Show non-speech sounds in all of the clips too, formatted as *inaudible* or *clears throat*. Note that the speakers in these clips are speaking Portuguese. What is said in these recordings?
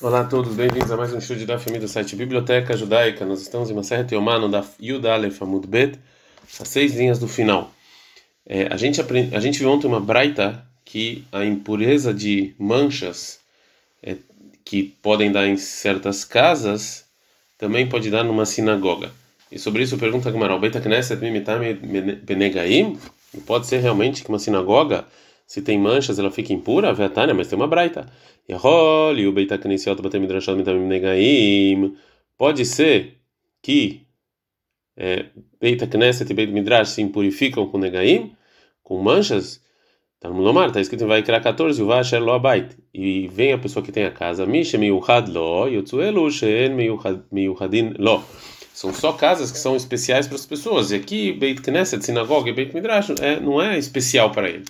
Olá a todos, bem-vindos a mais um estudo da família do site Biblioteca Judaica. Nós estamos em uma série Teomano da Yud Aleph Amud Bet, as seis linhas do final. É, a, gente aprend... a gente viu ontem uma braita que a impureza de manchas é, que podem dar em certas casas também pode dar numa sinagoga. E sobre isso pergunta Gamaral, Beta Knesset Mimitam Benegaim? Pode ser realmente que uma sinagoga se tem manchas, ela fica impura, Vetânia, mas tem uma braita. E o Negaim. Pode ser que é, Beita Knesset e Beit Midrash se impurificam com Negaim, com manchas. Tá no Lomar, está escrito em Vaikra 14, o Vasher Lo Abait. E vem a pessoa que tem a casa, Misha Miuhad Lo, Yotzuelu Shen Miuhadin Lo. São só casas que são especiais para as pessoas. E aqui, Beit Knesset, sinagoga e Beit Midrash, é, não é especial para ele.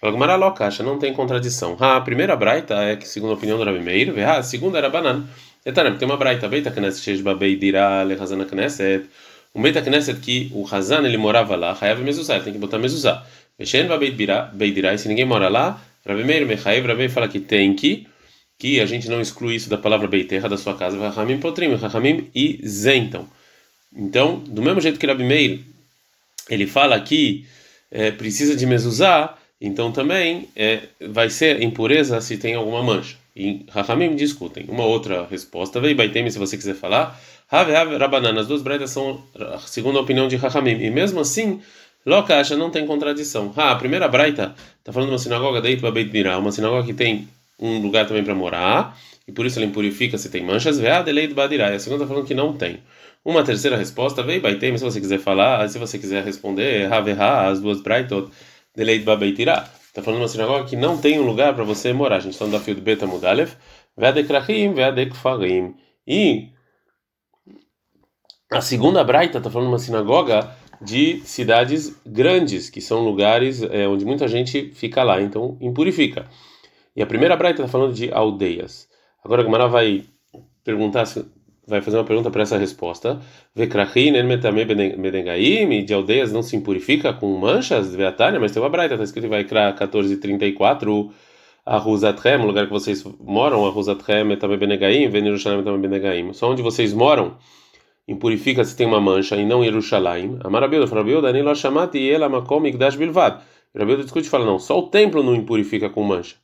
Fala Gumara Lokacha, não tem contradição. a primeira braita é que, segundo a opinião do Rabi Meir, a segunda era banana. Etanem, tem uma braita, Beita Knesset, Sheshba Beidira, Lehazana Knesset. Um Beita Knesset que o Hazan ele morava lá, Hayav Mezuzah, ele tem que botar Mezuzah. Veshen Beidira, e se ninguém mora lá, Rabi Meir, Mechaev, Rabi fala que tem que, que a gente não exclui isso da palavra Beiterra da sua casa, Rahamim Potrim, Rahamim isentam. Então, do mesmo jeito que Rabi Meir, ele fala que é, precisa de Mezuzah, então também é, vai ser impureza se tem alguma mancha. E Rahamim discutem. Uma outra resposta, veio Baitem, se você quiser falar. Have, have, Rabanan, as duas breitas são segundo a opinião de Rahamim. E mesmo assim, Lokasha não tem contradição. Ah, a primeira braita está falando de uma sinagoga da Itba Beit Birah, uma sinagoga que tem um lugar também para morar, e por isso ela impurifica se tem manchas. Vead Eleit Badirá. E a segunda está falando que não tem. Uma terceira resposta, veio Baitem, se você quiser falar, se você quiser responder, Have, as duas braitot Deleit Babeitirá. Está falando de uma sinagoga que não tem um lugar para você morar. A gente está no fio do Beta Mudalev. Veadekrachim, Veadekfarim. E a segunda Braita está falando de uma sinagoga de cidades grandes, que são lugares é, onde muita gente fica lá, então impurifica. E a primeira Braita está falando de aldeias. Agora a Gamara vai perguntar se vai fazer uma pergunta para essa resposta. Vekrachin bedengaim, de aldeias não se impurifica com manchas, veatária, mas tem uma braita, está escrito em Vaikra 1434, Arruzatrem, o lugar que vocês moram, Arruzatrem também benegaim, Venerushalayim também benegaim. Só onde vocês moram impurifica se tem uma mancha e não Yerushalayim. Amarabilda, Farabilda, Shamati e Ela Makom Igdash Bilvad. Rabilda discute e fala, não, só o templo não impurifica com mancha.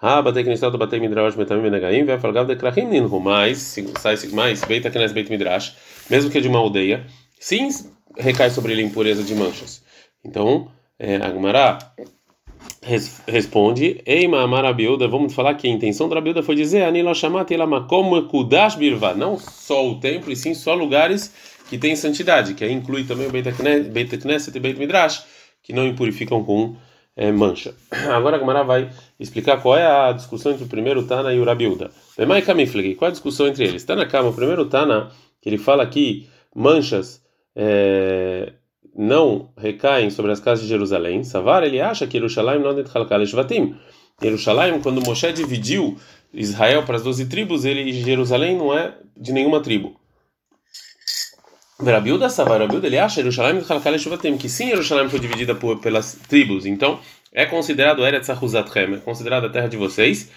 Ah, batei knesset, batei midrash, metamim benagaim, vai falar de krachim ninhu, mais, sai mais, beita knes beit midrash, mesmo que é de uma aldeia, sim recai sobre ele impureza de manchas. Então, é, Agmará res, responde, Ei, Marabilda, vamos falar que a intenção da Rabilda foi dizer, Anilo shamat elamakom kudash birva, não só o templo, e sim só lugares que têm santidade, que aí inclui também o beita knesset e beit midrash, que não impurificam com é, mancha. *clears throat* Agora a Gamara vai explicar qual é a discussão entre o primeiro Tana e o Rabiuda. Qual é a discussão entre eles? Tana Kama, o primeiro Tana, que ele fala que manchas é, não recaem sobre as casas de Jerusalém. Savar, ele acha que Jerusalém não é Shvatim. Jerusalém, quando Moshe dividiu Israel para as doze tribos, ele Jerusalém não é de nenhuma tribo. Rabiuda Savar, Rabiuda, ele acha Jerusalém que sim, Jerusalém foi dividida por, pelas tribos, então é considerado Eretz é considerada a terra de vocês,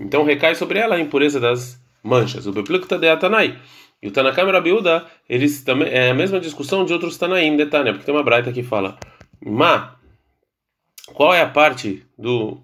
então recai sobre ela a impureza das manchas. O Beplukta de Atanai. E o Tanakam e Rabiuda, eles também, é a mesma discussão de outros Tanaim de Tânia, porque tem uma braita que fala, Ma, qual é a parte do,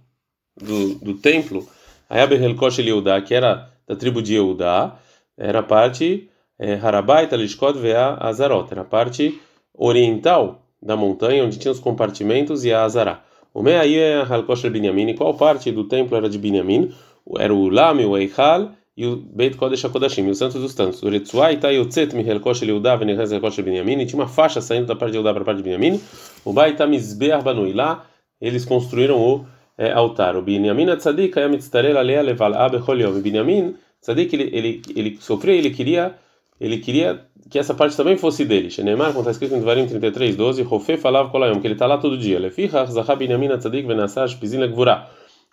do, do templo, Ayab Helkosh Yehuda, que era da tribo de Yehuda, era a parte é, Harabaita Lishkot Vea Azarot, era a parte oriental da montanha, onde tinha os compartimentos e a Azará. O Meaí é Halkosh Binyamin, qual parte do templo era de Binyamin? Era o Lame, o Eichal e o Beit Kodesh HaKodashim, o Santos dos Santos. O Retzuai Tayotzet Mihelkosh Eliudav Venechaz Halkosh Binyamin, e tinha uma faixa saindo da parte de Eudá para a parte de Binyamin. O Baita Mizbeah Banui, lá eles construíram o é, altar. O Binyamin Tzadik Ayamitztarel Alea Leval Abe Choliom. O Binyamin Tzadik, ele, ele, ele sofreu, ele queria ele queria que essa parte também fosse dele. Shenemar, como está escrito em Devarim 33, 12, Rofê falava Kolayom, que ele está lá todo dia.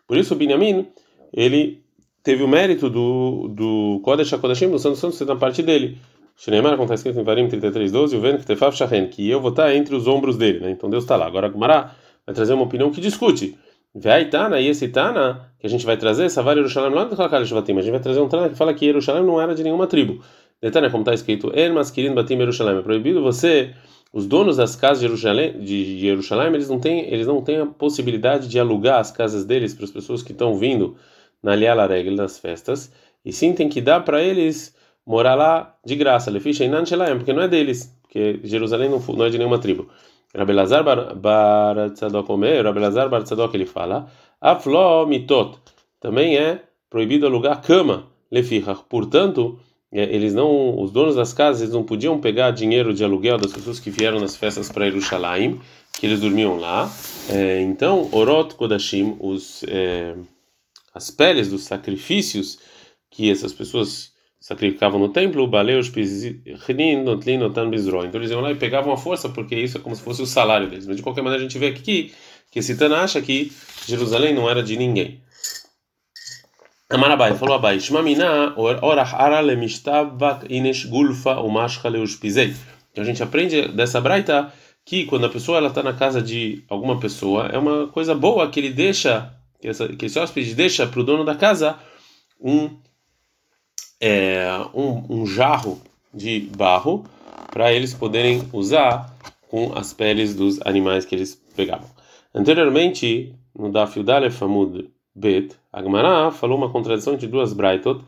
Por isso, Binyamin, ele teve o mérito do, do Kodesh HaKodashim, do Santo Santo, ser na parte dele. Shenemar, como está escrito em Devarim 33, 12, o Ven Ktefaf Shahen, que eu vou estar entre os ombros dele. Né? Então Deus está lá. Agora, Gumará vai trazer uma opinião que discute. Vai Tana, e esse Tana que a gente vai trazer, Savar Yerushalayim lá do Kalakal Shvatim, a gente vai trazer um Tana que fala que Yerushalayim não era de nenhuma tribo. Detana, como está escrito, El Maskirin Batim Yerushalayim, é proibido você, os donos das casas de Jerusalém, de Jerusalém, eles não têm, eles não têm a possibilidade de alugar as casas deles para as pessoas que estão vindo na Liala Regel nas festas, e sim tem que dar para eles morar lá de graça, porque não é deles, porque Jerusalém não, não é de nenhuma tribo. Rabelazar bar tzadok omer, Rabelazar bar tzadok ele fala, aflo mitot, também é proibido alugar cama, lefichach, portanto, eles não, os donos das casas, eles não podiam pegar dinheiro de aluguel das pessoas que vieram nas festas para Jerusalém, que eles dormiam lá. É, então, orot kodashim, os é, as peles dos sacrifícios que essas pessoas sacrificavam no templo, baleus, pizrin, notlin, notan. Então eles iam lá e pegavam a força, porque isso é como se fosse o salário deles. Mas de qualquer maneira a gente vê aqui que esse Tana acha que Jerusalém não era de ninguém. Amarabai falou Abai, Shmamina orach ara lemishtabak inesh gulfa umashcha leushpizei. Então a gente aprende dessa braita que quando a pessoa ela está na casa de alguma pessoa é uma coisa boa que ele deixa que, essa, que esse hóspede deixa para o dono da casa um, é, um, um jarro de barro para eles poderem usar com as peles dos animais que eles pegavam. Anteriormente, no Daf Yudalef Amud Bet, Agmará falou uma contradição entre duas Braitot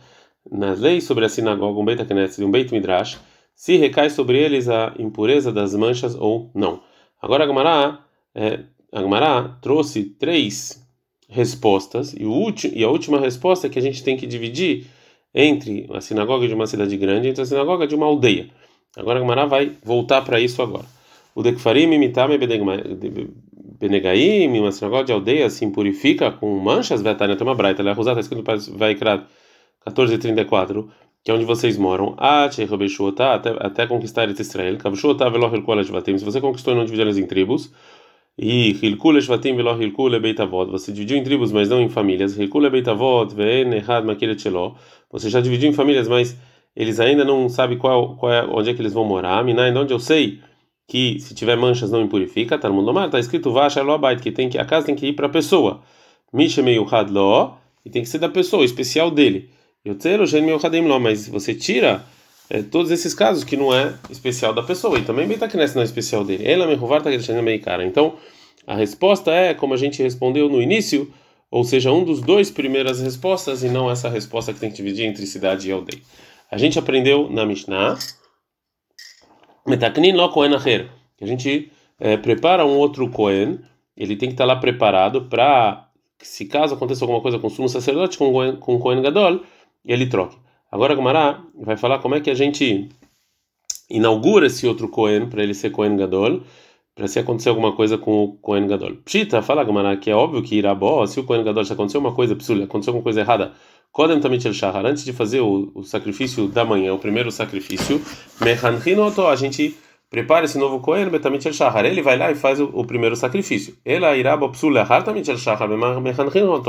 nas leis sobre a sinagoga, um Beit HaKnesset e um Beit Midrash, se recai sobre eles a impureza das manchas ou não. Agora Agmará, é, Agmará trouxe três respostas e, e a última resposta é que a gente tem que dividir entre a sinagoga de uma cidade grande e entre a sinagoga de uma aldeia. Agora a Gemara vai voltar para isso agora. O Dekfarim imitame benegaim, uma sinagoga de aldeia se impurifica com manchas, Vetania tem uma braita, ela está escrito vai criar 1434, que é onde vocês moram, até, até conquistar Israel, se você conquistou e não dividiu elas em tribos, e Hilkule Shvatim velo Hilkule Beitavot. Você dividiu em tribos, mas não em famílias. Hilkule Beitavot ve'en echad makiret shelo. Você já dividiu em famílias, mas eles ainda não sabem qual, qual é, onde é que eles vão morar. Minai, onde eu sei que se tiver manchas não impurifica. No mundo Está escrito Vasha lo abait, que tem que a casa tem que ir para a pessoa. Misha meio lo e tem que ser da pessoa, especial dele. Eu o gen meu hadim lo, mas você tira é, todos esses casos que não é especial da pessoa e também Beitaknes não é especial dele. Ela me rovar tá meio cara. Então a resposta é como a gente respondeu no início, ou seja, um dos dois primeiras respostas e não essa resposta que tem que dividir entre cidade e aldeia. A gente aprendeu na Mishnah Metaknin lo kohen acher. A gente é, prepara um outro kohen, ele tem que estar lá preparado para se caso aconteça alguma coisa com o sumo sacerdote com com o kohen gadol, ele troque. Agora Gumará vai falar como é que a gente inaugura esse outro Cohen para ele ser Cohen Gadol, para se acontecer alguma coisa com o Cohen Gadol. Pshita, fala Gumará que é óbvio que irá bom, se o Cohen Gadol se acontecer uma coisa, psul, aconteceu alguma coisa errada, Kodem Tamit El Shahar, antes de fazer o, o, sacrifício da manhã, o primeiro sacrifício, Mehanchinoto, a gente prepara esse novo Kohen, Betamit El Shahar. Ele vai lá e faz o, o primeiro sacrifício. Ela irá Bopsul Lehar Tamit El Shahar,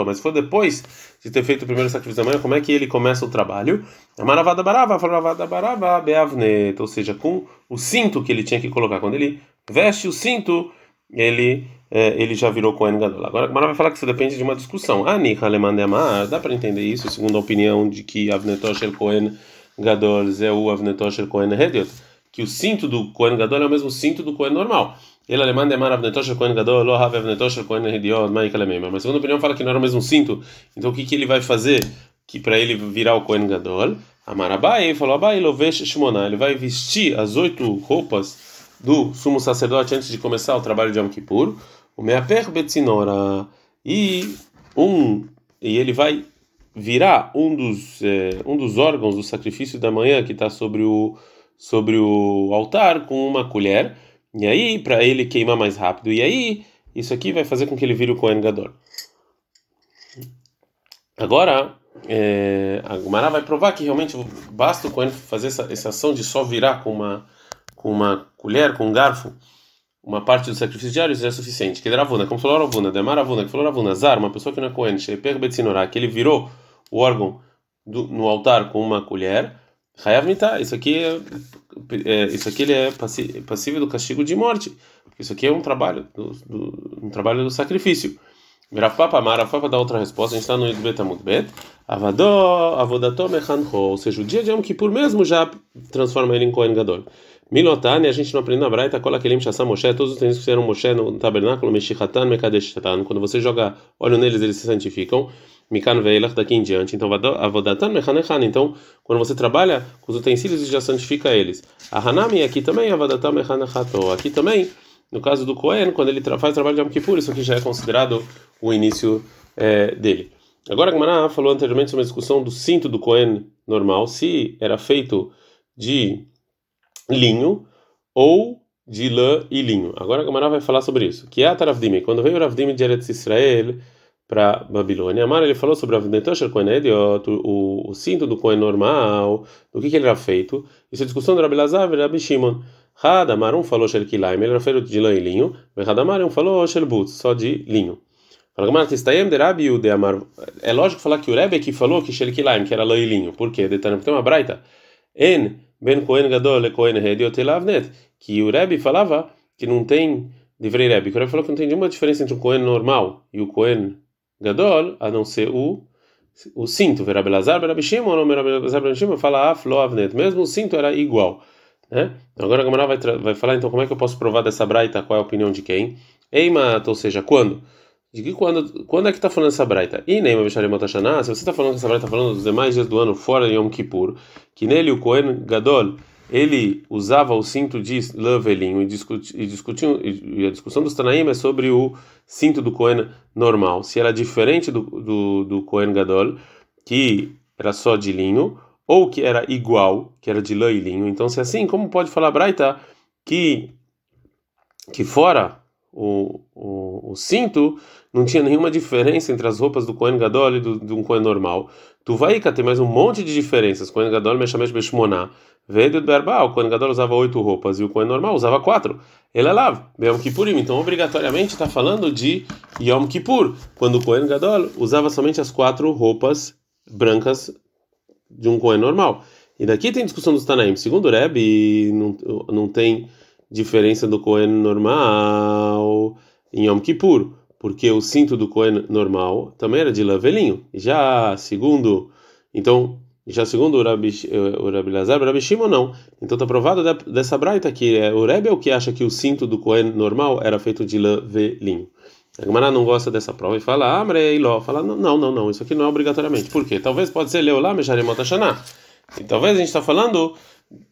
mas foi depois de ter feito o primeiro sacrifício da manhã, como é que ele começa o trabalho? Maravada Barava, Maravada Barava, Beavnet, ou seja, com o cinto que ele tinha que colocar. Quando ele veste o cinto, ele ele já virou Kohen Gadol. Agora, Mara vai falar que isso depende de uma discussão. Haleman Amar, dá para entender isso, segundo a opinião de que Avnetosher Kohen Gadol, Zeu Avnetosher Kohen Hediot que o cinto do Kohen Gadol é o mesmo cinto do Kohen normal. Ele alemão demara avnetosher Kohen Gadol, lo have avnetosher Kohen Hediot, maik alemema. Mas segundo a opinião fala que não era o mesmo cinto. Então o que que ele vai fazer que para ele virar o Kohen Gadol? Amarabai falou Abai lovesh shmona. Ele vai vestir as oito roupas do sumo sacerdote antes de começar o trabalho de Yom Kippur. O meaper betzinora e um e ele vai virar um dos eh, um dos órgãos do sacrifício da manhã que está sobre o sobre o altar com uma colher, e aí, para ele queimar mais rápido, e aí, isso aqui vai fazer com que ele vire o Kohen Gadol. Agora, é, a Gumara vai provar que realmente basta o Kohen fazer essa, essa ação de só virar com uma, com uma colher, com um garfo, uma parte do sacrifício diário, isso é suficiente. Que Ravuna, como falou Ravuna, Demar Ravuna, que falou Ravuna, Zar, uma pessoa que não é Kohen, que ele virou o órgão do, no altar com uma colher, Hayav isso aqui é, é, isso aqui ele é passível do castigo de morte, isso aqui é um trabalho do, do, um trabalho do sacrifício. Rav Papa dá outra resposta, a gente está no Betamut Bet. Avadó, Avodató Mechancho, ou seja, o dia de Yom Kippur mesmo já transforma ele em Kohen Gadol. Milotani, a gente não aprende na Braita, cola aquele Shassam Moshe, todos os utensílios que fizeram Moshe no tabernáculo, Meshichatan, Mekadeshatan, quando você joga óleo neles, eles se santificam. Mikan Veilach, daqui em diante. Então, Avodatan, Mechanechan. Então, quando você trabalha com os utensílios, já santifica eles. A Hanami, aqui também, Avodatan, Mechanechato. Aqui também, no caso do Kohen, quando ele faz trabalho de Yom Kippur, isso aqui já é considerado o início é, dele. Agora, a Gamara falou anteriormente sobre a discussão do cinto do Kohen normal, se era feito de linho ou de lã e linho. Agora a Gamara vai falar sobre isso. Que é a Taravdimi. Quando veio o Ravdimi de Eretz Israel para Babilônia, Amar ele falou sobre o Kohen Ediot, o, o cinto do Kohen normal, do que, que ele era feito. Isso é discussão do Rabi Lazar e Rabi Shimon. Hadamar um falou Shel Kilaim, ele era feito de lã e linho. Hadamar um falou Shel Butz, só de linho. É lógico falar que o Rebbe que falou que Shel Kilaim, que era lã e linho. Por quê? Tem uma braita. En ben Kohen Gadol e Kohen Hediot Elavnet, que o Rebbe falava que não tem, deveria Rebbe, que o Rebbe falou que não tem nenhuma diferença entre o Kohen normal e o Kohen Gadol, a não ser o o cinto, Verab Lazar, Verab Shimon, ou Verab Lazar, Verab Shimon, fala Aflo Avnet, mesmo o cinto era igual. Né? Agora a Gamara vai, vai falar então como é que eu posso provar dessa braita, qual é a opinião de quem? Eimat, ou seja, quando? De que quando, quando é que está falando essa braita? E nem se você está falando que essa braita está falando dos demais dias do ano fora de Yom Kippur, que nele o Kohen Gadol ele usava o cinto de lã e, discuti, e, discutiu, e a discussão dos Tanaim é sobre o cinto do Kohen normal, se era diferente do, do, do Kohen Gadol, que era só de linho, ou que era igual, que era de lã e linho. Então, se é assim, como pode falar Braita que, que fora o, o, o, cinto, não tinha nenhuma diferença entre as roupas do Kohen Gadol e do, de um Kohen normal. Tu vai tem mais um monte de diferenças. Kohen Gadol Meshamesh Beshmoná. Veio do Berba, o Kohen Gadol usava oito roupas e o Kohen normal usava quatro. Ele é lá, Yom Kippurim. Então, obrigatoriamente, está falando de Yom Kippur, quando o Kohen Gadol usava somente as quatro roupas brancas de um Kohen normal. E daqui tem discussão dos Tanaim. Segundo o Rebbe, não, não tem diferença do Cohen normal em Yom Kippur, porque o cinto do Cohen normal também era de lavelinho. Já segundo, então, já segundo o Rabi, o Rabi Lazar, o Rabi Shimon não. Então está provado dessa braita que é o Rebbe é o que acha que o cinto do Cohen normal era feito de lavelinho. A Gemara não gosta dessa prova e fala, ah, Ló, fala, não, não, não, isso aqui não é obrigatoriamente. Por quê? Talvez pode ser Leolá, Mesharemot. E talvez a gente está falando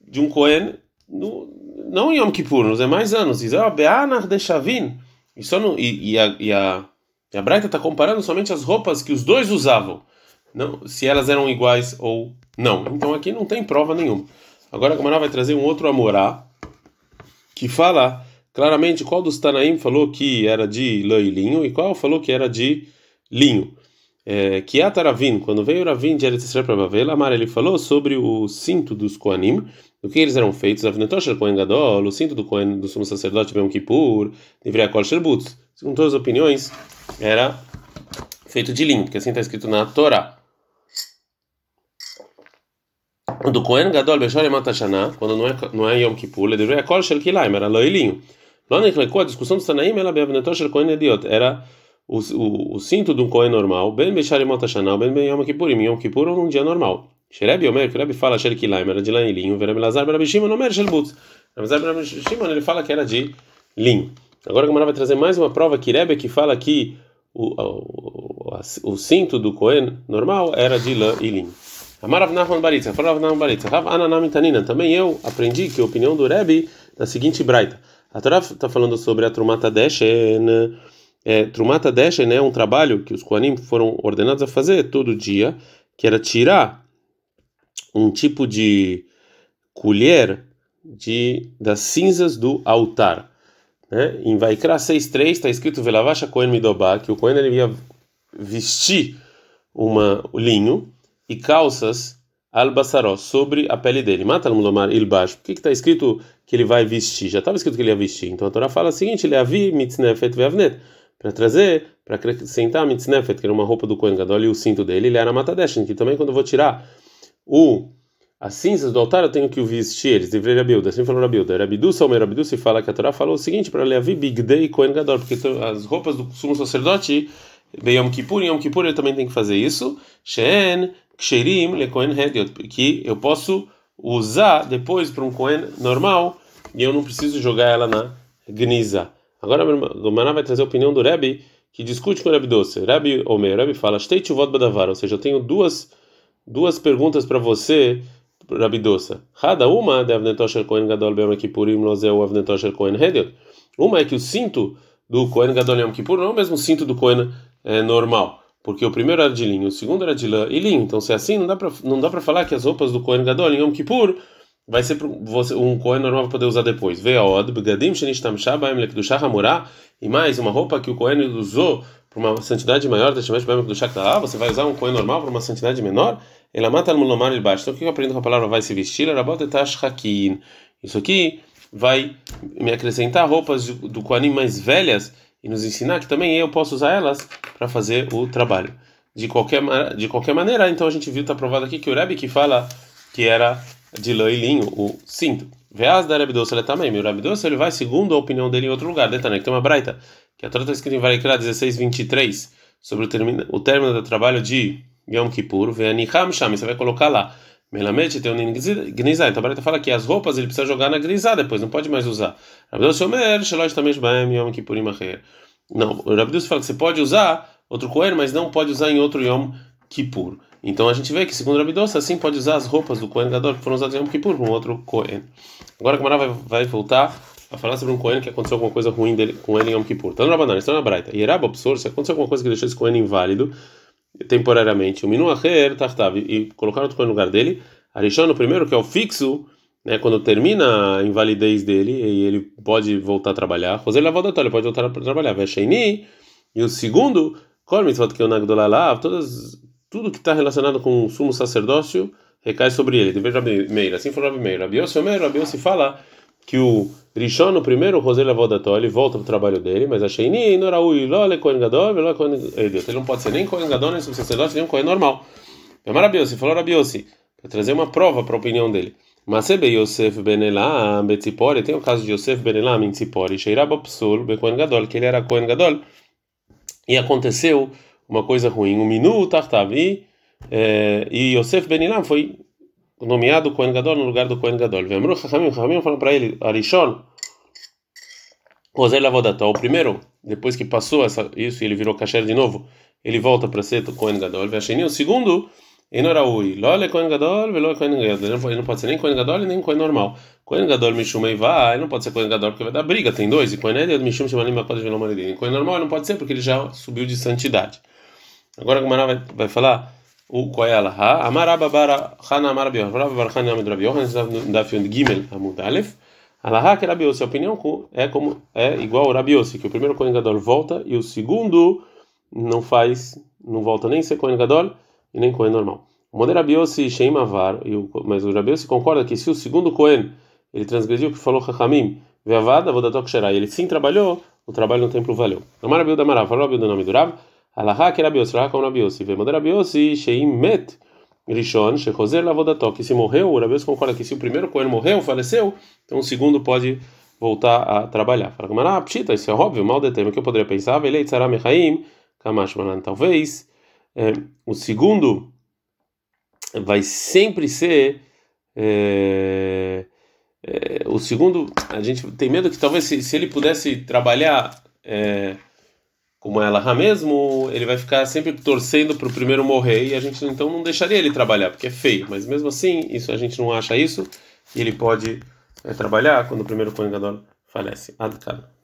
de um Cohen no, não em Yom Kippur, nos demais anos. Diz, ó, Be'anar de Shavin. E, só no, e, e, a, e, a, e a Braita está comparando somente as roupas que os dois usavam. Não, se elas eram iguais ou não. Então aqui não tem prova nenhuma. Agora a Gamara vai trazer um outro Amorá que fala claramente qual dos Tanaim falou que era de lã e linho e qual falou que era de linho. É, que a Taravin, quando veio Ravin de Eretz para Bavel, Amar ele falou sobre o cinto dos Koanim do que eles eram feitos, Avnetosher Kohen Gadol, o cinto do Kohen do sumo sacerdote Yom Kippur, Livre Akol Sherbutz. Segundo todas as opiniões, era feito de linho, porque assim está escrito na Torá. Do Kohen Gadol Matashana, quando não é, não é Yom Kippur, Livre Akol Shel Kilaim, era loilinho. Lá na a discussão do Sanaim, ela Avnetosher Kohen Ediot, era o, o, o cinto de um Kohen normal, Ben Beshar Matashana, Ben Ben Yom Kippur, em Yom Kippur ou num dia normal. Sherebi Omer, que Rebbe fala Sher Kilaim era de lã e linho, Verab Lazar, Verab Shimon, Omer Shel Butz. Verab Shimon, ele fala que era de linho. Agora a Gamara vai trazer mais uma prova que Rebbe que fala que o, o, o, o cinto do Cohen normal era de lã e linho. Amarav Nachman Baritza, falava Nachman Baritza, Rav Ananam Tanina. Também eu aprendi que a opinião do Rebbe da seguinte braita. A Torá está falando sobre a Trumata Deshen. É, Trumata Deshen é um trabalho que os Kohanim foram ordenados a fazer todo dia, que era tirar um tipo de colher de das cinzas do altar. Né? Em Vaikra 6.3 está escrito Velavasha Kohen Midobá, que o Kohen ele ia vestir uma, linho e calças albasaró sobre a pele dele. Mata Mulomar ilbash. Por que está escrito que ele vai vestir? Já estava escrito que ele ia vestir. Então a Torá fala o seguinte: ele avi mitznefet veavnet. Para trazer, para acrescentar a mitznefet, que era uma roupa do Kohen Gadol, e o cinto dele, ele era matadeshin, que também quando eu vou tirar o as cinzas do altar eu tenho que o vestir eles. Deveria Rabilda, assim falou Rabilda. Rabidu, Salmer Rabidu, se fala que a Torá falou o seguinte para Levi Big Day Kohen Gadol, porque as roupas do sumo sacerdote Yom Kippur, Yom Kippur ele também tem que fazer isso. Shen Ksherim Le Kohen Hediot, que eu posso usar depois para um Kohen normal e eu não preciso jogar ela na Gniza. Agora o Gomara vai trazer a opinião do Rebbe que discute com o Rebbe Doce. Rebbe Omer, Rebbe fala, Shtei Tchuvot Badavar, ou seja, eu tenho duas, duas perguntas para você, Rebbe Doce. Cada uma de Kohen Gadol Bem Kippurim Lozeu Avnetosher Kohen Hediot. Uma é que o cinto do Kohen Gadol Yom Kippur não é o mesmo cinto do Kohen é, normal, porque o primeiro era de linho, o segundo era de lã e linho. Então, se é assim, não dá para falar que as roupas do Kohen Gadol Yom Kippur vai ser você um Kohen normal para poder usar depois. Ve'od begadim shenishtam shabaim lekdushah hamurah e mais uma roupa que o Kohen usou para uma santidade maior, você vai usar um Kohen normal para uma santidade menor? Ela mata al de baixo. Então, o que eu aprendo com a palavra vai se vestir? Isso aqui vai me acrescentar roupas do Kohanim mais velhas e nos ensinar que também eu posso usar elas para fazer o trabalho. De qualquer, de qualquer maneira, então a gente viu, está provado aqui que o Rebbe que fala que era de lã e linho, o cinto. Veaz da Doce, ele também. O Rebbe Doce, ele vai segundo a opinião dele em outro lugar. Detalhe, que tem uma braita, que a Torá está escrita em Varikra 16, 23, sobre o, termino, o término do trabalho de Yom Kippur. Ve'anicham sham, você vai colocar lá. Melamete tem um gnizá. Então a Braita fala que as roupas ele precisa jogar na gnizá depois, não pode mais usar. Rabdus Omer, Shelosh Tamesh Baem Yom Kippurim Acher. Não, o Rabdus fala que você pode usar outro Kohen, mas não pode usar em outro Yom Kippur. Então a gente vê que, segundo Rabdus, assim pode usar as roupas do Kohen Gadol que foram usadas em Yom Kippur com outro Kohen. Agora a Gamara vai, vai voltar a falar sobre um Kohen que aconteceu alguma coisa ruim dele, com ele em Yom Kippur. Está no Rabanan, está na Braita. E Yerab Absor, se aconteceu alguma coisa que deixou esse Kohen inválido, temporariamente, o Minu Acher Tartav, e colocaram outro Kohen no lugar dele, Arishon, o primeiro, que é o fixo, né, quando termina a invalidez dele, e ele pode voltar a trabalhar. José Lavodató, ele pode voltar a trabalhar. Vesheini, e o segundo, Kol Mitzvot todas tudo que está relacionado com o sumo sacerdócio recai sobre ele. Dever Rabi Meir, assim foi Rabi Meir. Rabi Yossi Omer, Rabi Yossi fala que o Rishon, o primeiro, José Lavodató, ele volta para o trabalho dele, mas a Sheini, Noraui, Lole, Kohen Gadol, Lole, Kohen Ele não pode ser nem Kohen Gadol, nem sumo sacerdócio, nem um Kohen normal. Rabi Yossi, falou Rabi Yossi para trazer uma prova para a opinião dele. Mas Masebe Yosef ben Elam Betzipori, tem o caso de Yosef ben Elam em Tzipori, Sheirab Psul Bekohen Gadol, que ele era Kohen Gadol, e aconteceu uma coisa ruim, um minuto Tartav, e, é, e Yosef ben Elam foi nomeado Kohen Gadol no lugar do Kohen Gadol. Vemru Chachamim, Chachamim falou para ele, Arishon, José Lavodató, o primeiro, depois que passou essa, isso e ele virou kasher de novo, ele volta para ser Kohen Gadol. Vesheni, o segundo, Enoraui, Lole Kohen Gadol, Velo Kohen Gadol. Ele não pode ser nem Kohen Gadol nem Kohen normal. Kohen Gadol Mishum Eiva, ele não pode ser Kohen Gadol porque vai dar briga, tem dois. E Kohen Edel Mishum Shemalim Bakod Velo Maridim. Kohen normal ele não pode ser porque ele já subiu de santidade. Agora a Gumara vai, vai falar o qual é a Alaha. Amaraba Bara Hana Amar Rabiohan. Rabba Bar Hana Amar Rabiohan, da Fiond Gimel Amud Alef. Alaha que Rabiossi, a opinião é como é igual ao Rabiossi, que o primeiro Kohen Gadol volta e o segundo não faz, não volta nem ser Kohen Gadol e nem Cohen normal. O modelo Rabiossi Sheim Avar, mas o Rabiossi concorda que se o segundo Cohen ele transgrediu o que falou Chachamim, Veavada, Vodatok Sherai, ele sim trabalhou, o trabalho no templo valeu. Amar Rabiu da Marav, falou Rabiu do nome do Rav, Alaha que Rabiossi, Raha como Rabiossi, Ve modelo Rabiossi Sheim Met, Rishon, Shechozer Lavodatok, que se morreu, o Rabiossi concorda que se o primeiro Cohen morreu, faleceu, então o segundo pode voltar a trabalhar. Fala Gamara, pshita, isso é óbvio, mal de tema que eu poderia pensar, Velei Tzaram Mechaim, Kamash Manan, talvez é, o segundo vai sempre ser é, é, o segundo a gente tem medo que talvez se, se ele pudesse trabalhar é, como ela mesmo ele vai ficar sempre torcendo para o primeiro morrer e a gente então não deixaria ele trabalhar porque é feio mas mesmo assim isso a gente não acha isso e ele pode é, trabalhar quando o primeiro Kohen falece. Adkar.